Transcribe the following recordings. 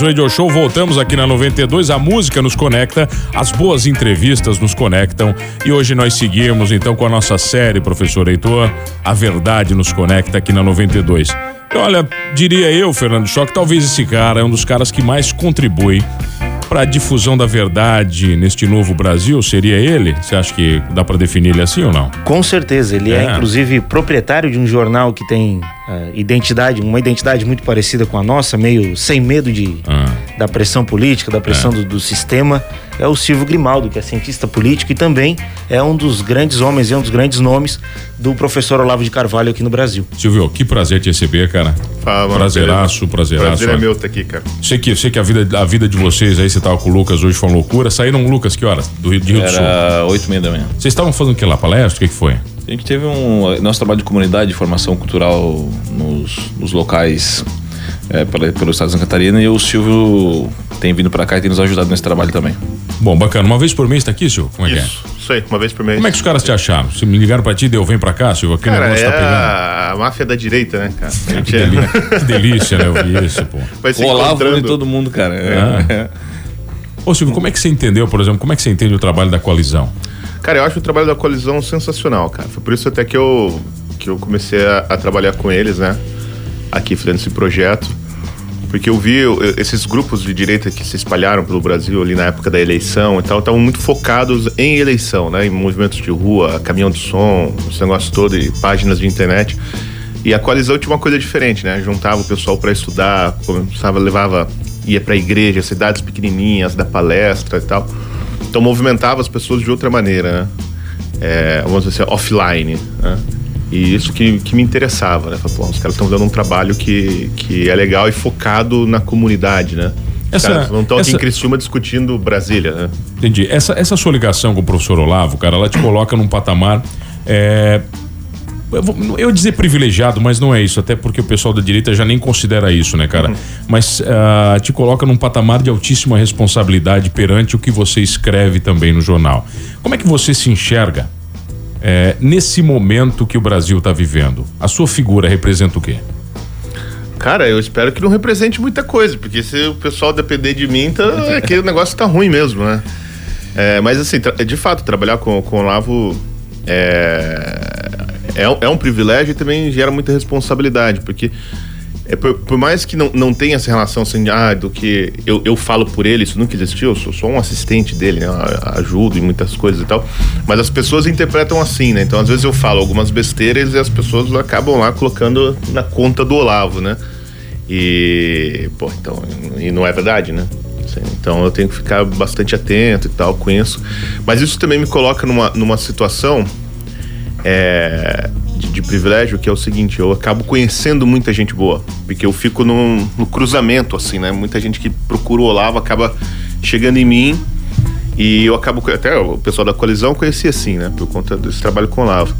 Humanos Radio Show, voltamos aqui na 92. A música nos conecta, as boas entrevistas nos conectam. E hoje nós seguimos então com a nossa série, professor Heitor. A verdade nos conecta aqui na 92. Olha, diria eu, Fernando Choque, talvez esse cara é um dos caras que mais contribui para a difusão da verdade neste novo Brasil? Seria ele? Você acha que dá para definir ele assim ou não? Com certeza. Ele é, é inclusive, proprietário de um jornal que tem uh, identidade, uma identidade muito parecida com a nossa, meio sem medo de, ah. Da pressão política, da pressão é. do, do sistema é o Silvio Grimaldo, que é cientista político e também é um dos grandes homens e um dos grandes nomes do professor Olavo de Carvalho aqui no Brasil. Silvio, que prazer te receber, cara. Fala, Prazeraço, prazeraço. Prazer é meu estar aqui, cara. Sei que, sei que a, vida, a vida de vocês aí, você tava com o Lucas hoje, foi uma loucura. Saíram, Lucas, que horas? Do Rio, de Rio Era do Sul? Era oito e meia da manhã. Vocês estavam fazendo o que lá? Palestra? O que, que foi? A gente teve um. Nosso trabalho de comunidade, de formação cultural nos, nos locais é, pelo estado de Santa Catarina e o Silvio tem vindo para cá e tem nos ajudado nesse trabalho também. Bom, bacana. Uma vez por mês tá aqui, Silvio? Como é isso, que é? Isso aí, uma vez por mês. Como é que os caras te acharam? Se me ligaram pra ti, deu, vem pra cá, Silvio, aquele cara, negócio é tá pegando. a máfia da direita, né, cara? A gente que, é... delícia, que delícia, né, ouvir isso, pô. Vai se Olavo de todo mundo, cara. É. É. Ô, Silvio, como é que você entendeu, por exemplo, como é que você entende o trabalho da coalizão? Cara, eu acho o trabalho da coalizão sensacional, cara. Foi por isso até que eu, que eu comecei a, a trabalhar com eles, né? Aqui fazendo esse projeto. Porque eu vi esses grupos de direita que se espalharam pelo Brasil ali na época da eleição e tal, estavam muito focados em eleição, né? Em movimentos de rua, caminhão de som, esse negócio todo, e páginas de internet. E a coalizão tinha uma coisa diferente, né? Juntava o pessoal para estudar, começava, levava, ia para igreja, cidades pequenininhas, dar palestra e tal. Então movimentava as pessoas de outra maneira, né? É, vamos dizer assim, offline, né? E isso que, que me interessava, né? Falei, pô, os caras estão dando um trabalho que, que é legal e focado na comunidade, né? Essa, caras não estão essa... aqui em Criciúma discutindo Brasília, né? Entendi. Essa, essa sua ligação com o professor Olavo, cara, ela te coloca num patamar. É, eu, vou, eu ia dizer privilegiado, mas não é isso, até porque o pessoal da direita já nem considera isso, né, cara? Uhum. Mas uh, te coloca num patamar de altíssima responsabilidade perante o que você escreve também no jornal. Como é que você se enxerga é, nesse momento que o Brasil está vivendo, a sua figura representa o quê? Cara, eu espero que não represente muita coisa, porque se o pessoal depender de mim, tá, aquele negócio tá ruim mesmo, né? É, mas assim, de fato, trabalhar com, com o Lavo é, é, é um privilégio e também gera muita responsabilidade, porque é, por, por, mais que não, não tenha essa relação assim, ah, do que eu, eu falo por ele, isso nunca existiu, eu sou só um assistente dele, né? Ajudo em muitas coisas e tal. Mas as pessoas interpretam assim, né? Então, às vezes eu falo algumas besteiras e as pessoas acabam lá colocando na conta do Olavo, né? E, pô, então, e não é verdade, né? Então eu tenho que ficar bastante atento e tal com isso. Mas isso também me coloca numa, numa situação é, de, de, privilégio, que é o seguinte, eu acabo conhecendo muita gente boa, porque eu fico no, no cruzamento, assim, né? Muita gente que procura o Olavo acaba chegando em mim e eu acabo, até o pessoal da coalizão conhecia assim, né? Por conta desse trabalho com o Olavo.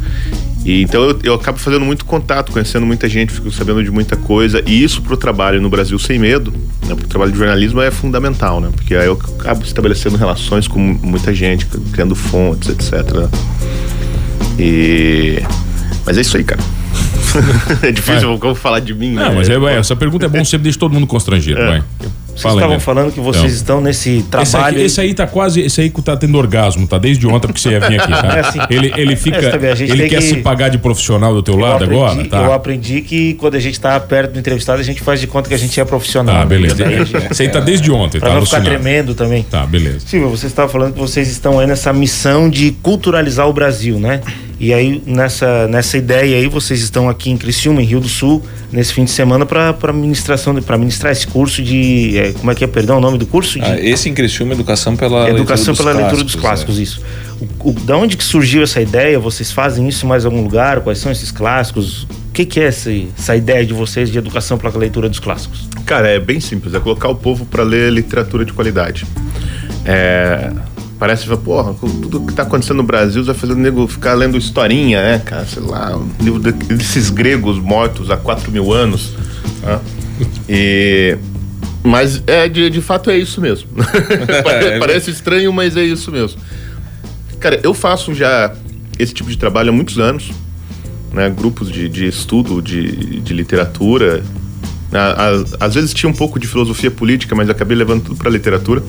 E, então eu, eu acabo fazendo muito contato, conhecendo muita gente, fico sabendo de muita coisa. E isso para o trabalho no Brasil sem medo, né? Porque o trabalho de jornalismo é fundamental, né? Porque aí eu acabo estabelecendo relações com muita gente, criando fontes, etc. E mas é isso aí, cara. é difícil, como falar de mim, Não, né? mas é, é, essa pergunta é bom, sempre deixa todo mundo constrangido, é. vai. Vocês Fala estavam aí, falando que vocês estão nesse trabalho. Esse, aqui, esse, aí tá quase. Esse aí tá tendo orgasmo, tá? Desde ontem porque você ia vir aqui, tá? É assim, ele, ele fica. É, ele quer que... se pagar de profissional do teu eu lado aprendi, agora, tá? Eu aprendi que quando a gente tá perto do entrevistado, a gente faz de conta que a gente é profissional. Ah, beleza. Esse aí tá desde ontem, pra tá? Não ficar tremendo também. Tá, beleza. Silvio, você estava falando que vocês estão aí nessa missão de culturalizar o Brasil, né? E aí, nessa, nessa ideia aí, vocês estão aqui em Criciúma, em Rio do Sul, nesse fim de semana, para ministração, para ministrar esse curso de. É, como é que é, perdão, o nome do curso? De, ah, esse em Criciúma, Educação pela Educação leitura pela leitura dos clássicos, é. isso. O, o, da onde que surgiu essa ideia? Vocês fazem isso em mais algum lugar? Quais são esses clássicos? O que, que é essa, essa ideia de vocês de educação pela leitura dos clássicos? Cara, é bem simples, é colocar o povo para ler literatura de qualidade. É, Parece, porra, tudo que tá acontecendo no Brasil vai fazer o nego ficar lendo historinha, né, cara? Sei lá, um livro desses gregos mortos há 4 mil anos. Né? E. Mas é, de, de fato é isso mesmo. É, Parece estranho, mas é isso mesmo. Cara, eu faço já esse tipo de trabalho há muitos anos, né? Grupos de, de estudo de, de literatura. Às vezes tinha um pouco de filosofia política, mas acabei levando tudo para literatura.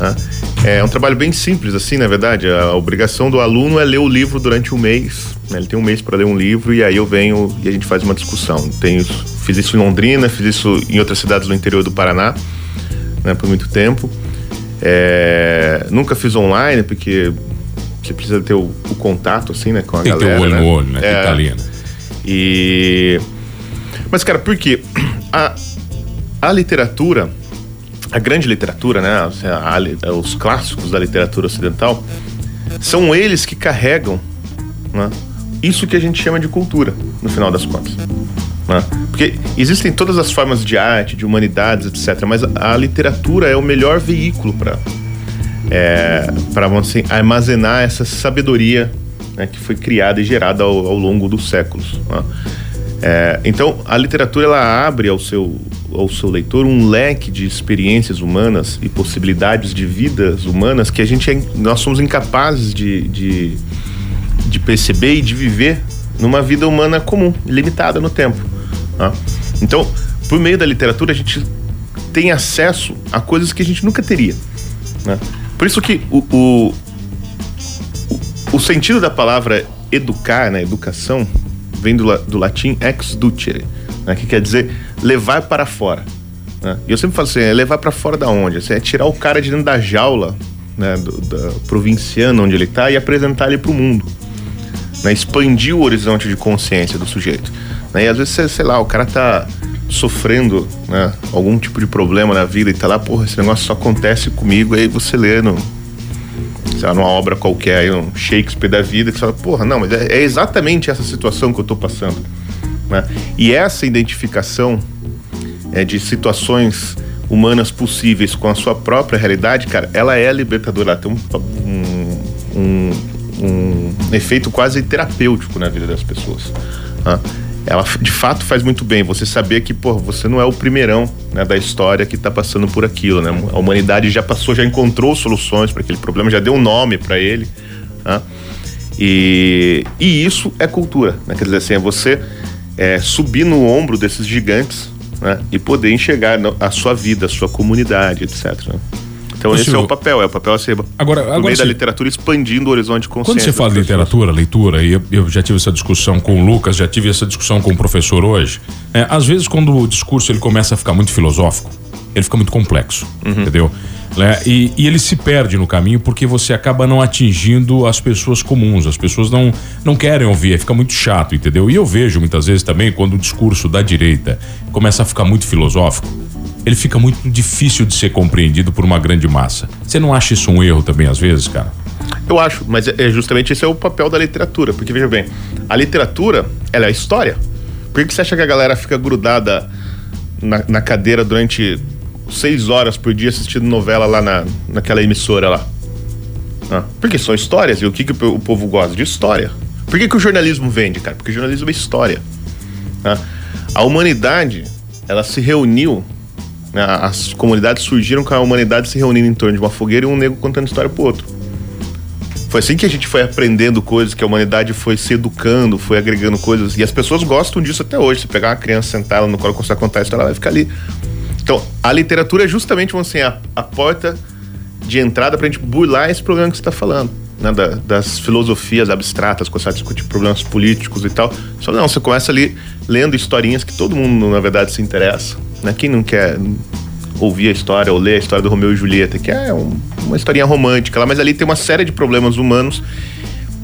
Né? É um trabalho bem simples, assim, na verdade. A obrigação do aluno é ler o livro durante um mês. Né? Ele tem um mês para ler um livro e aí eu venho e a gente faz uma discussão. Tenho, fiz isso em Londrina, fiz isso em outras cidades no interior do Paraná, né, por muito tempo. É, nunca fiz online, porque você precisa ter o, o contato, assim, né, com a tem galera. Tem que ter o olho né? no olho, né? É. Tá e... Mas, cara, por quê? A, a literatura a grande literatura, né, a, a, os clássicos da literatura ocidental, são eles que carregam né, isso que a gente chama de cultura, no final das contas. Né? Porque existem todas as formas de arte, de humanidades, etc., mas a, a literatura é o melhor veículo para é, para assim, armazenar essa sabedoria né, que foi criada e gerada ao, ao longo dos séculos. Né? É, então, a literatura ela abre ao seu, ao seu leitor um leque de experiências humanas e possibilidades de vidas humanas que a gente é, nós somos incapazes de, de, de, perceber e de viver numa vida humana comum, limitada no tempo. Tá? Então, por meio da literatura, a gente tem acesso a coisas que a gente nunca teria. Né? Por isso que o, o, o sentido da palavra educar, né, educação, vem do, do latim ex ducere, né, que quer dizer levar para fora. Né? E eu sempre falo assim, é levar para fora da onde? Assim, é tirar o cara de dentro da jaula né, do, da provinciana onde ele está e apresentar ele para o mundo. Né? Expandir o horizonte de consciência do sujeito. Né? E às vezes, sei lá, o cara tá sofrendo né, algum tipo de problema na vida e tá lá, porra, esse negócio só acontece comigo, aí você lê no, sei lá, numa obra qualquer, um Shakespeare da vida, que você fala, porra, não, mas é, é exatamente essa situação que eu tô passando. Né? E essa identificação é, de situações humanas possíveis com a sua própria realidade, cara, ela é libertadora, ela tem um, um, um, um efeito quase terapêutico na vida das pessoas. Né? Ela de fato faz muito bem você saber que, pô, você não é o primeirão né, da história que está passando por aquilo, né? A humanidade já passou, já encontrou soluções para aquele problema, já deu um nome para ele. Né? E, e isso é cultura, né? Quer dizer assim, é você é, subir no ombro desses gigantes né? e poder enxergar a sua vida, a sua comunidade, etc. Né? Então esse é o papel, é o papel a ser agora, agora meio da literatura expandindo o horizonte de consciência. Quando você fala de literatura, leitura, e eu, eu, já tive essa discussão com o Lucas, já tive essa discussão com o professor hoje, é, às vezes quando o discurso ele começa a ficar muito filosófico, ele fica muito complexo, uhum. entendeu? É, e, e, ele se perde no caminho porque você acaba não atingindo as pessoas comuns. As pessoas não, não querem ouvir, fica muito chato, entendeu? E eu vejo muitas vezes também quando o discurso da direita começa a ficar muito filosófico, ele fica muito difícil de ser compreendido por uma grande massa. Você não acha isso um erro também, às vezes, cara? Eu acho, mas é, é justamente esse é o papel da literatura. Porque, veja bem, a literatura, ela é a história. Por que você acha que a galera fica grudada na, na cadeira durante seis horas por dia assistindo novela lá na, naquela emissora lá? Ah, porque são histórias. E o que, que o povo gosta? De história. Por que, que o jornalismo vende, cara? Porque o jornalismo é história. Ah, a humanidade, ela se reuniu? As comunidades surgiram com a humanidade se reunindo em torno de uma fogueira e um negro contando história pro outro. Foi assim que a gente foi aprendendo coisas, que a humanidade foi se educando, foi agregando coisas. E as pessoas gostam disso até hoje. Se pegar uma criança, sentar ela no colo, começar a contar a história, ela vai ficar ali. Então, a literatura é justamente assim, a, a porta de entrada para a gente burlar esse problema que você está falando. Né, da, das filosofias abstratas, começar a discutir problemas políticos e tal. Só não, você começa ali lendo historinhas que todo mundo, na verdade, se interessa. Né? Quem não quer ouvir a história ou ler a história do Romeu e Julieta, que é um, uma historinha romântica mas ali tem uma série de problemas humanos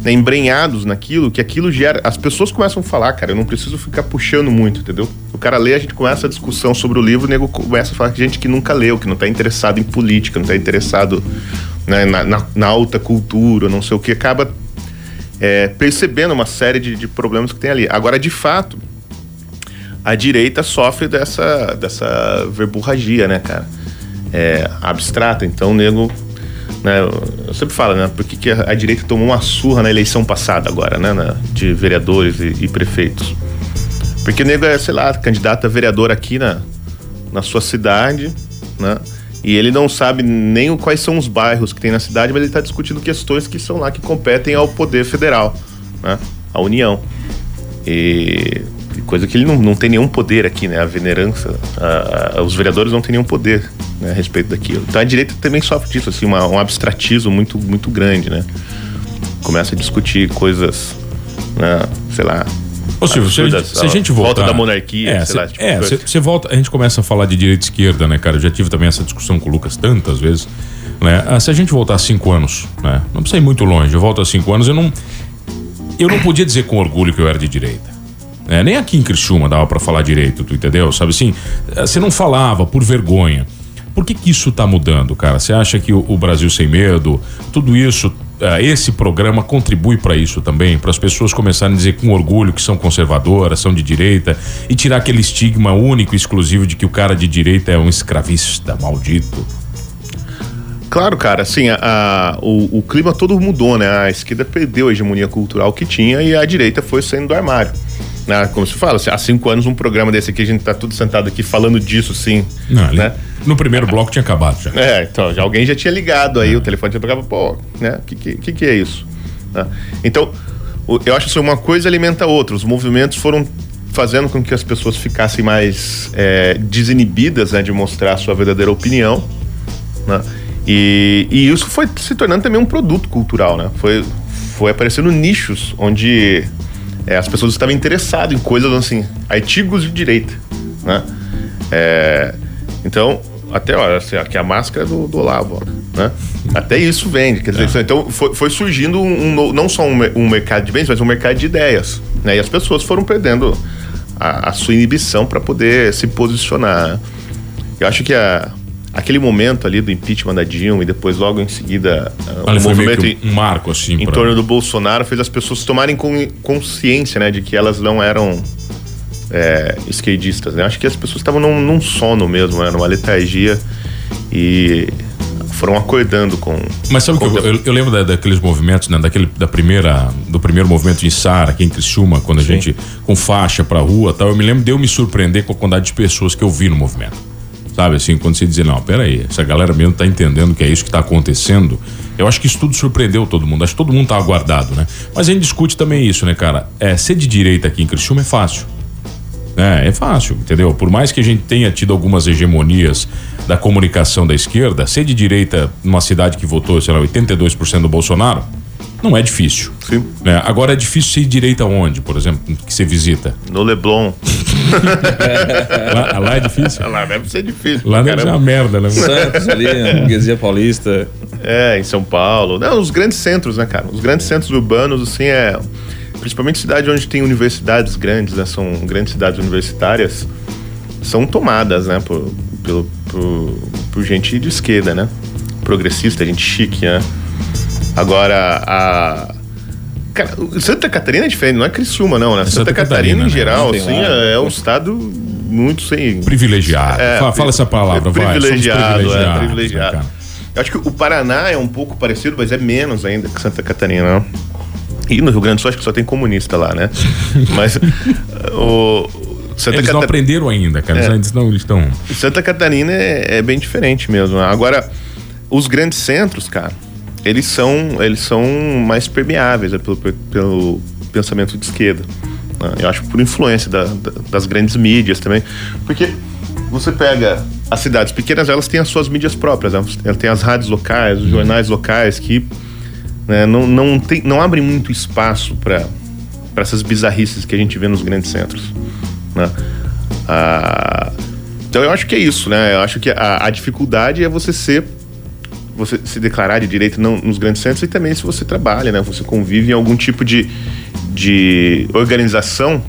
né, embrenhados naquilo, que aquilo gera. As pessoas começam a falar, cara, eu não preciso ficar puxando muito, entendeu? O cara lê, a gente começa a discussão sobre o livro, o nego começa a falar que gente que nunca leu, que não está interessado em política, não está interessado né, na, na, na, alta cultura, não sei o que, acaba é, percebendo uma série de, de problemas que tem ali. Agora, de fato, a direita sofre dessa, dessa verborragia, né, cara? É, abstrata. Então o nego. Né, eu sempre falo, né? Por que, que a, a, direita tomou uma surra na eleição passada agora, né? Na, de vereadores e, e, prefeitos? Porque o nego é, sei lá, candidato a vereador aqui na, na sua cidade, né? E ele não sabe nem quais são os bairros que tem na cidade, mas ele está discutindo questões que são lá que competem ao poder federal, né? A União. E coisa que ele não, não tem nenhum poder aqui, né? A venerança, a, a, os vereadores não têm nenhum poder né, a respeito daquilo. Então a direita também sofre disso, assim, uma, um abstratismo muito, muito grande, né? Começa a discutir coisas, né, sei lá. Ô Silvio, se, a gente, se a gente voltar... Volta da monarquia, é, sei lá. Tipo é, você volta, a gente começa a falar de direita e esquerda, né, cara? Eu já tive também essa discussão com o Lucas tantas vezes, né? Ah, se a gente voltar cinco anos, né? Não precisa ir muito longe, eu volto a cinco anos, eu não... Eu não podia dizer com orgulho que eu era de direita. É, nem aqui em Criciúma dava para falar direito, tu entendeu? Sabe assim, é, você não falava por vergonha. Por que, que isso tá mudando, cara? Você acha que o, o, Brasil Sem Medo, tudo isso, uh, esse programa contribui para isso também? Para as pessoas começarem a dizer com orgulho que são conservadoras, são de direita e tirar aquele estigma único e exclusivo de que o cara de direita é um escravista maldito? Claro, cara, assim, a, a, o, o, clima todo mudou, né? A esquerda perdeu a hegemonia cultural que tinha e a direita foi saindo do armário. Né? Como se fala, assim, há cinco anos um programa desse aqui, a gente tá tudo sentado aqui falando disso, sim. Não, né? No primeiro bloco tinha acabado já. É, então, já, alguém já tinha ligado aí, é. o telefone tinha tocado, pô, né? O que, que, que é isso? Né? Então, eu acho que uma coisa alimenta a outra. Os movimentos foram fazendo com que as pessoas ficassem mais é, desinibidas né, de mostrar a sua verdadeira opinião. Né? E, e isso foi se tornando também um produto cultural, né? Foi, foi aparecendo nichos onde é, as pessoas estavam interessadas em coisas assim, artigos de direita, né? É, então, até olha, assim, aqui a máscara do, do Olavo, né? Até isso vende, quer dizer, é. então foi, foi surgindo um, um, não só um, um, mercado de bens, mas um mercado de ideias, né? E as pessoas foram perdendo a, a sua inibição para poder se posicionar. Eu acho que a aquele momento ali do impeachment da Dilma e depois logo em seguida uh, um movimento um marco assim em pra... torno do Bolsonaro fez as pessoas tomarem consciência né de que elas não eram é, esquerdistas né acho que as pessoas estavam num, num sono mesmo né, numa letargia e foram acordando com mas sabe com que eu, eu, eu, lembro da, daqueles movimentos né daquele da primeira do primeiro movimento de Sara aqui em Criciúma quando a Sim. gente com faixa para rua tal eu me lembro de eu me surpreender com a quantidade de pessoas que eu vi no movimento Sabe assim, quando você dizer, não, peraí, essa galera mesmo tá entendendo que é isso que tá acontecendo. Eu acho que isso tudo surpreendeu todo mundo. Acho que todo mundo tá aguardado, né? Mas a gente discute também isso, né, cara? É, ser de direita aqui em Criciúma é fácil. É, é fácil, entendeu? Por mais que a gente tenha tido algumas hegemonias da comunicação da esquerda, ser de direita numa cidade que votou, sei lá, 82% do Bolsonaro, não é difícil. Sim. Né? Agora é difícil ser direita onde, por exemplo, que você visita? No Leblon. lá, lá, é difícil? Lá deve ser difícil. Lá deve ser uma merda, né? Santos ali, burguesia paulista. É, em São Paulo. Não, os grandes centros, né, cara? Os grandes centros urbanos, assim, é. Principalmente cidade onde tem universidades grandes, né? São grandes cidades universitárias, são tomadas, né? Por, pelo, por, por gente de esquerda, né? Progressista, gente chique, né? Agora, a. Cara, Santa Catarina é diferente, não é Criciúma, não, né? Santa, Santa Catarina, Catarina, em né? geral, né? assim, é, é um estado muito sem. Privilegiado. É, fala, fala, essa palavra, é privilegiado, vai. Privilegiado, é, privilegiado. Né, Eu acho que o Paraná é um pouco parecido, mas é menos ainda que Santa Catarina, não? E no Rio Grande do Sul acho que só tem comunista lá, né? mas o. Santa eles Catar... não aprenderam ainda, cara. É. Eles não estão. Santa Catarina é, é bem diferente mesmo. Agora, os grandes centros, cara, eles são, eles são mais permeáveis né, pelo, pelo pensamento de esquerda. Né? Eu acho por influência da, da, das grandes mídias também. Porque você pega as cidades pequenas, elas têm as suas mídias próprias. Né? Elas têm as rádios locais, os jornais locais que né, não, não, tem, não abrem muito espaço para essas bizarrices que a gente vê nos grandes centros. Né? Ah, então eu acho que é isso, né? Eu acho que a, a dificuldade é você ser você se declarar de direito não, nos grandes centros e também se você trabalha, né? Você convive em algum tipo de, de organização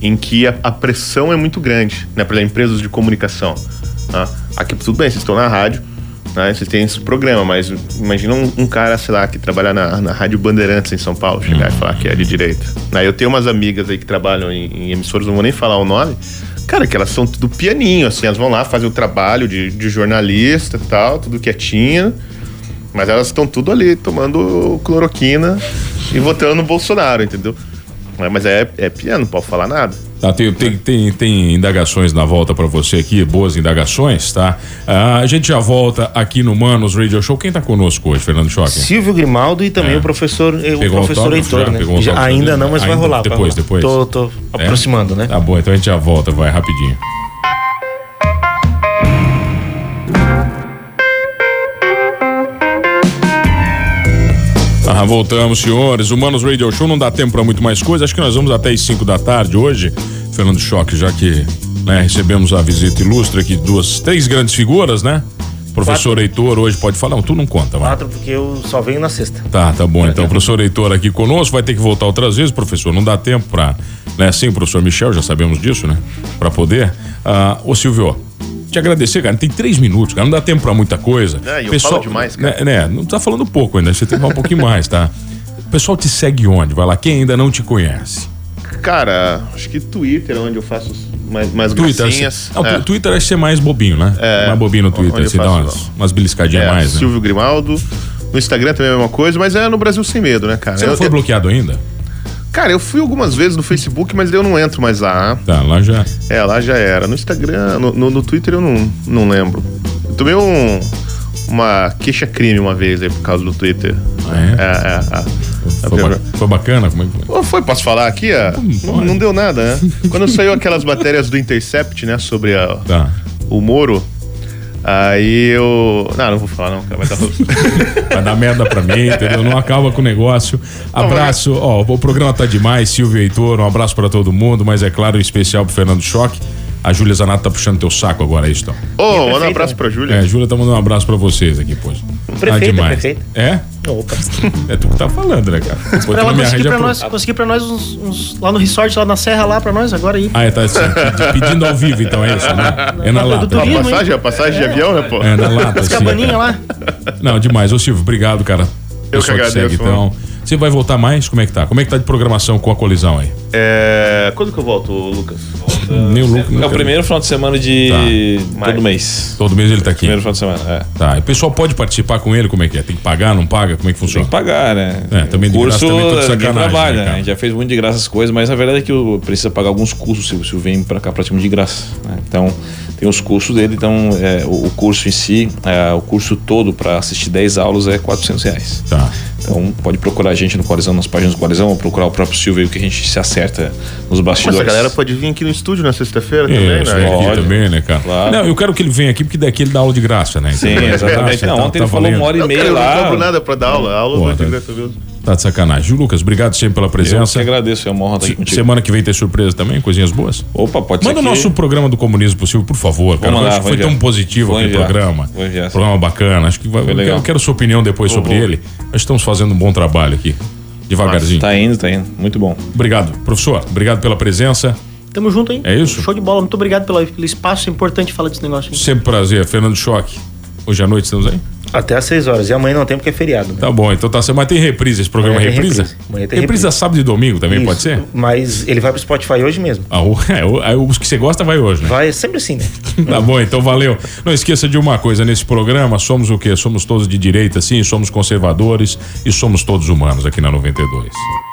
em que a, a pressão é muito grande, né? Para empresas de comunicação. Tá? Aqui tudo bem, vocês estão na rádio, né? Vocês têm esse programa, mas imagina um, um, cara, sei lá, que trabalha na, na Rádio Bandeirantes em São Paulo, chegar e falar que é de direita. Né? Eu tenho umas amigas aí que trabalham em, em emissoras, não vou nem falar o nome, cara, que elas são tudo pianinho, assim, elas vão lá fazer o trabalho de, de jornalista e tal, tudo quietinha. Mas elas estão tudo ali tomando cloroquina e votando no Bolsonaro, entendeu? Mas é, é piano, não pode falar nada. Tá, tem, tem, tem, tem, indagações na volta para você aqui, boas indagações, tá? Ah, a gente já volta aqui no Manos Radio Show. Quem tá conosco hoje, Fernando Choque? Silvio Grimaldo e também é. o professor, o professor Heitor, né? Já, ainda não, mas ainda, vai rolar. Depois, vai depois. Tô, tô é? aproximando, né? Tá bom, então a gente já volta, vai rapidinho. Ah, voltamos, senhores. Humanos Radio Show não dá tempo para muito mais coisa. Acho que nós vamos até as 5 da tarde hoje. Fernando Choque, já que né, recebemos a visita ilustre aqui de duas, três grandes figuras, né? Professor Quatro. Heitor hoje pode falar? Não, tu não conta, vai. Quatro, porque eu só venho na sexta. Tá, tá bom. Então, o professor Heitor aqui conosco, vai ter que voltar outras vezes, professor. Não dá tempo para, né? Sim, professor Michel, já sabemos disso, né? Para poder. Ah, ô Silvio, te agradecer, cara. Tem três minutos, cara. Não dá tempo pra muita coisa. É, eu Pessoal, falo demais, cara. Né, né, não tá falando pouco ainda, você tem que falar um pouquinho mais, tá? O pessoal te segue onde? Vai lá, quem ainda não te conhece? Cara, acho que Twitter, onde eu faço mais, mais Twitter, gracinhas. Não, é. Twitter acho que é mais bobinho, né? É, mais bobinho no Twitter, você dá umas, umas beliscadinhas é, mais, né? Silvio Grimaldo. No Instagram também é a mesma coisa, mas é no Brasil sem medo, né, cara? Você não foi eu... bloqueado ainda? Cara, eu fui algumas vezes no Facebook, mas eu não entro mais lá. Tá, lá já. É, lá já era. No Instagram, no, no, no Twitter eu não, não lembro. Eu tomei um, uma queixa-crime uma vez aí por causa do Twitter. Ah, é? É, é, é. Foi, ba foi, bacana? Como é que foi? foi? Posso falar aqui? Não, não, deu nada, né? Quando saiu aquelas matérias do Intercept, né, sobre a, tá. o Moro, Aí eu. Não, não vou falar, não, cara. Vai, dar... vai dar merda pra mim, entendeu? Não acaba com o negócio. Abraço, ó, o programa tá demais, Silvio Heitor, um abraço pra todo mundo, mas é claro, em especial pro Fernando Choque. A Júlia Zanato tá puxando teu saco agora, é isso, então. Ô, oh, manda um abraço pra Júlia. É, a Júlia tá mandando um abraço pra vocês aqui, pois. Prefeito, ah, demais. Prefeito. É? Opa. É tu que tá falando, né, cara? Depois ela conseguir pra, nós, conseguir pra nós uns, uns, lá no resort, lá na serra, lá pra nós agora aí. Ah, é, tá assim, pedindo ao vivo, então, é isso, né? É na lata. Do turismo, a passagem, a passagem é. de avião, né, pô? É na lata, As cabaninhas lá. Não, demais. Ô, Silvio, obrigado, cara. Eu que agradeço. Segue, então. Você vai voltar mais? Como é que tá? Como é que tá de programação com a colisão aí? É... Quando que eu volto, Lucas? Nem o Lucas. É o primeiro final de semana de tá. todo mês. Todo mês ele tá aqui. Primeiro final de semana, é. Tá. E o pessoal pode participar com ele? Como é que é? Tem que pagar, não paga? Como é que funciona? Tem que pagar, né? É, também de curso, graça também tô de sacanagem. Trabalha, né, né? A gente já fez muito de graça as coisas, mas a verdade é que precisa pagar alguns custos se o vem para cá praticamente de graça. Né? Então, tem os custos dele, então é, o, o, curso em si, é, o curso todo para assistir 10 aulas é 400 reais. Tá. Então pode procurar a gente no Coalizão, nas páginas do Coalizão, ou procurar o próprio Silvio que a gente se acerta nos bastidores. Mas a galera pode vir aqui no estúdio na sexta-feira também, né? Aqui também, né, cara? Claro. Não, eu quero que ele venha aqui, porque daqui ele dá aula de graça, né? Sim, exatamente. Não, ontem tá, ele tá falou uma hora e meia lá. Eu não cobro nada pra dar aula, a aula Pô, tá, mesmo. Tá de sacanagem. Lucas, obrigado sempre pela presença. Eu que agradeço, é uma honra estar aqui contigo. Semana que vem tem surpresa também, coisinhas boas? Opa, pode Manda ser. Manda o nosso programa do Comunismo Possível, por favor, cara. Mandar, foi tão positivo aquele programa. Vou enviar, programa bacana. Acho que vai, eu, quero, eu quero sua opinião depois sobre ele. Nós estamos fazendo um bom trabalho aqui. Devagarzinho. Nossa, tá indo, tá indo. Muito bom. Obrigado, professor. Obrigado pela presença. Tamo junto, hein? É isso? Show de bola. Muito obrigado pelo, pelo espaço. É importante falar desse negócio. Hein? Sempre prazer. Fernando Choque. Hoje à noite estamos aí? Até às 6 horas. E amanhã não tem porque é feriado. Né? Tá bom, então tá. Mas tem reprise esse programa amanhã reprisa? Reprise. Amanhã tem reprisa sábado e domingo também, Isso, pode ser? Mas ele vai pro Spotify hoje mesmo. Ah, o, é, os que você gosta vai hoje, né? Vai, sempre assim, né? tá bom, então valeu. Não esqueça de uma coisa, nesse programa somos o quê? Somos todos de direita, sim, somos conservadores e somos todos humanos aqui na 92.